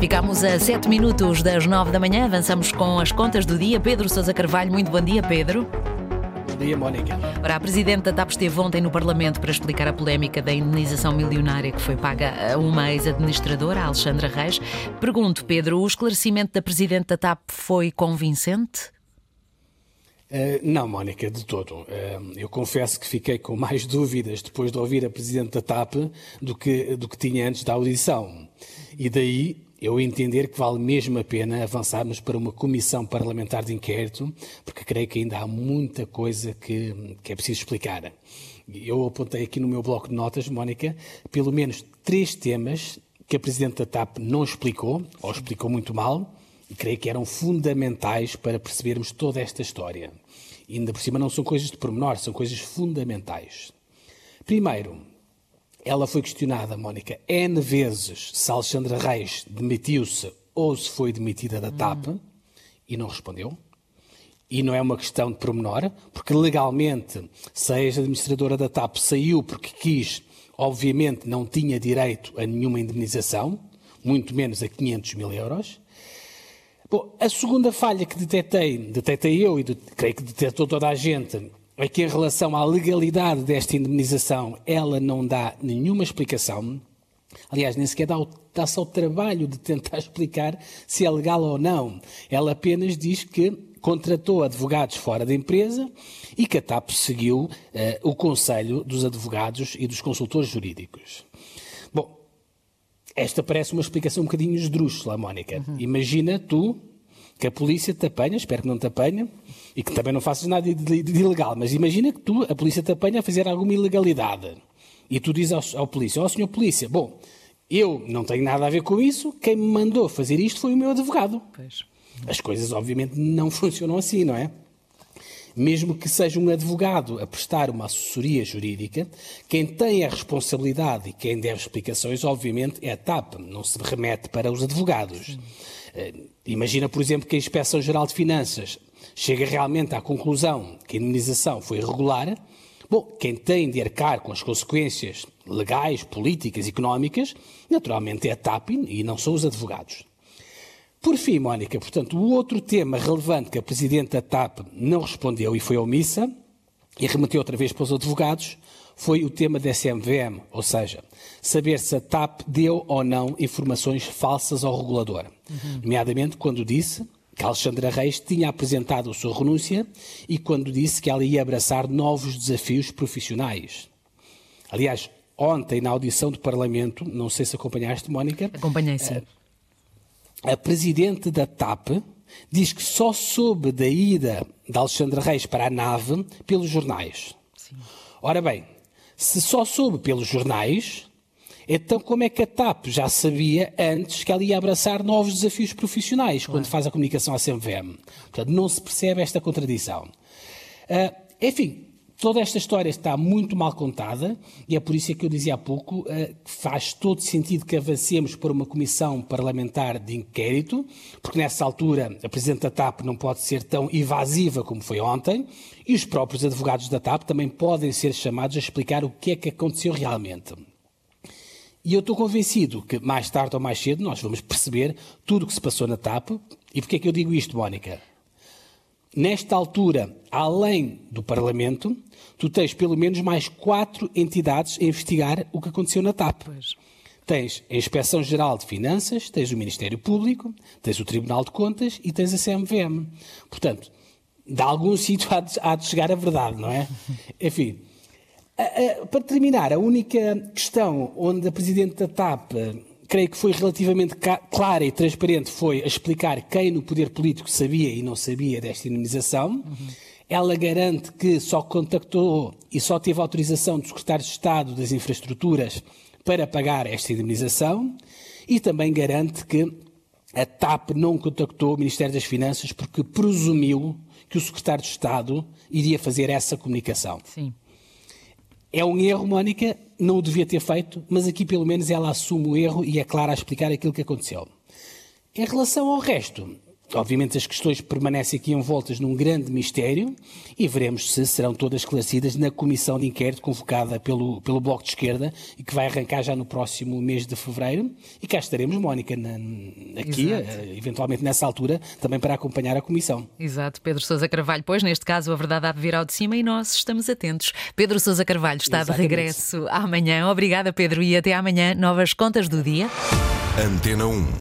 Ficamos a 7 minutos das 9 da manhã, avançamos com as contas do dia. Pedro Sousa Carvalho, muito bom dia, Pedro. Bom dia, Mónica. Ora, a Presidente da TAP esteve ontem no Parlamento para explicar a polémica da indenização milionária que foi paga a uma ex-administradora, Alexandra Reis. Pergunto, Pedro, o esclarecimento da Presidente da TAP foi convincente? Uh, não, Mónica, de todo. Uh, eu confesso que fiquei com mais dúvidas depois de ouvir a Presidente da TAP do que, do que tinha antes da audição. E daí eu entender que vale mesmo a pena avançarmos para uma comissão parlamentar de inquérito, porque creio que ainda há muita coisa que, que é preciso explicar. Eu apontei aqui no meu bloco de notas, Mónica, pelo menos três temas que a Presidente da TAP não explicou, ou explicou muito mal, e creio que eram fundamentais para percebermos toda esta história. E ainda por cima não são coisas de pormenor, são coisas fundamentais. Primeiro, ela foi questionada, Mónica, N vezes se Alexandra Reis demitiu-se ou se foi demitida da TAP hum. e não respondeu. E não é uma questão de promenor, porque legalmente, se a ex-administradora da TAP saiu porque quis, obviamente não tinha direito a nenhuma indemnização, muito menos a 500 mil euros. Bom, a segunda falha que detetei, detetei eu e de, creio que detetou toda a gente, é que em relação à legalidade desta indemnização, ela não dá nenhuma explicação. Aliás, nem sequer dá-se ao trabalho de tentar explicar se é legal ou não. Ela apenas diz que contratou advogados fora da empresa e que a TAP seguiu uh, o conselho dos advogados e dos consultores jurídicos. Bom, esta parece uma explicação um bocadinho esdrúxula, Mónica. Uhum. Imagina tu que a polícia te apanha, espero que não te apanhe, e que também não faças nada de, de, ilegal, mas imagina que tu, a polícia te apanha a fazer alguma ilegalidade. E tu dizes ao, ao polícia, ó oh, senhor polícia, bom, eu não tenho nada a ver com isso, quem me mandou fazer isto foi o meu advogado. Pois. As coisas obviamente não funcionam assim, não é? Mesmo que seja um advogado a prestar uma assessoria jurídica, quem tem a responsabilidade e quem deve explicações, obviamente, é a TAP, não se remete para os advogados. Sim. Eh, imagina, por exemplo, que a Inspeção-Geral de Finanças chega realmente à conclusão que a indenização foi irregular. Bom, quem tem de arcar com as consequências legais, políticas, económicas, naturalmente é a TAP e não são os advogados. Por fim, Mónica, portanto, o outro tema relevante que a Presidente da TAP não respondeu e foi omissa, e remeteu outra vez para os advogados, foi o tema da SMVM, ou seja, saber se a TAP deu ou não informações falsas ao regulador. Uhum. Nomeadamente quando disse que Alexandra Reis tinha apresentado a sua renúncia e quando disse que ela ia abraçar novos desafios profissionais. Aliás, ontem, na audição do Parlamento, não sei se acompanhaste, Mónica. Acompanhei, sim. A, a presidente da TAP diz que só soube da ida de Alexandra Reis para a nave pelos jornais. Sim. Ora bem, se só soube pelos jornais, então como é que a TAP já sabia antes que ela ia abraçar novos desafios profissionais quando faz a comunicação à CMVM? Portanto, não se percebe esta contradição. Uh, enfim, toda esta história está muito mal contada e é por isso que eu dizia há pouco uh, que faz todo sentido que avancemos para uma comissão parlamentar de inquérito, porque nessa altura a Presidente da TAP não pode ser tão evasiva como foi ontem e os próprios advogados da TAP também podem ser chamados a explicar o que é que aconteceu realmente. E eu estou convencido que mais tarde ou mais cedo nós vamos perceber tudo o que se passou na TAP. E porquê é que eu digo isto, Mónica? Nesta altura, além do Parlamento, tu tens pelo menos mais quatro entidades a investigar o que aconteceu na TAP. Pois. Tens a Inspeção Geral de Finanças, tens o Ministério Público, tens o Tribunal de Contas e tens a CMVM. Portanto, de algum sítio há de, há de chegar a verdade, não é? Enfim. Para terminar, a única questão onde a Presidente da TAP creio que foi relativamente clara e transparente foi a explicar quem no poder político sabia e não sabia desta indemnização. Uhum. Ela garante que só contactou e só teve autorização do Secretário de Estado das Infraestruturas para pagar esta indemnização e também garante que a TAP não contactou o Ministério das Finanças porque presumiu que o secretário de Estado iria fazer essa comunicação. Sim. É um erro, Mónica, não o devia ter feito, mas aqui pelo menos ela assume o erro e é clara a explicar aquilo que aconteceu. Em relação ao resto, Obviamente as questões permanecem aqui envoltas num grande mistério e veremos se serão todas esclarecidas na comissão de inquérito convocada pelo, pelo Bloco de Esquerda e que vai arrancar já no próximo mês de fevereiro. E cá estaremos, Mónica, na, aqui, Exato. Eh, eventualmente nessa altura, também para acompanhar a comissão. Exato, Pedro Sousa Carvalho. Pois, neste caso, a verdade há de vir ao de cima e nós estamos atentos. Pedro Sousa Carvalho está Exatamente. de regresso amanhã. Obrigada, Pedro, e até amanhã. Novas contas do dia. Antena 1.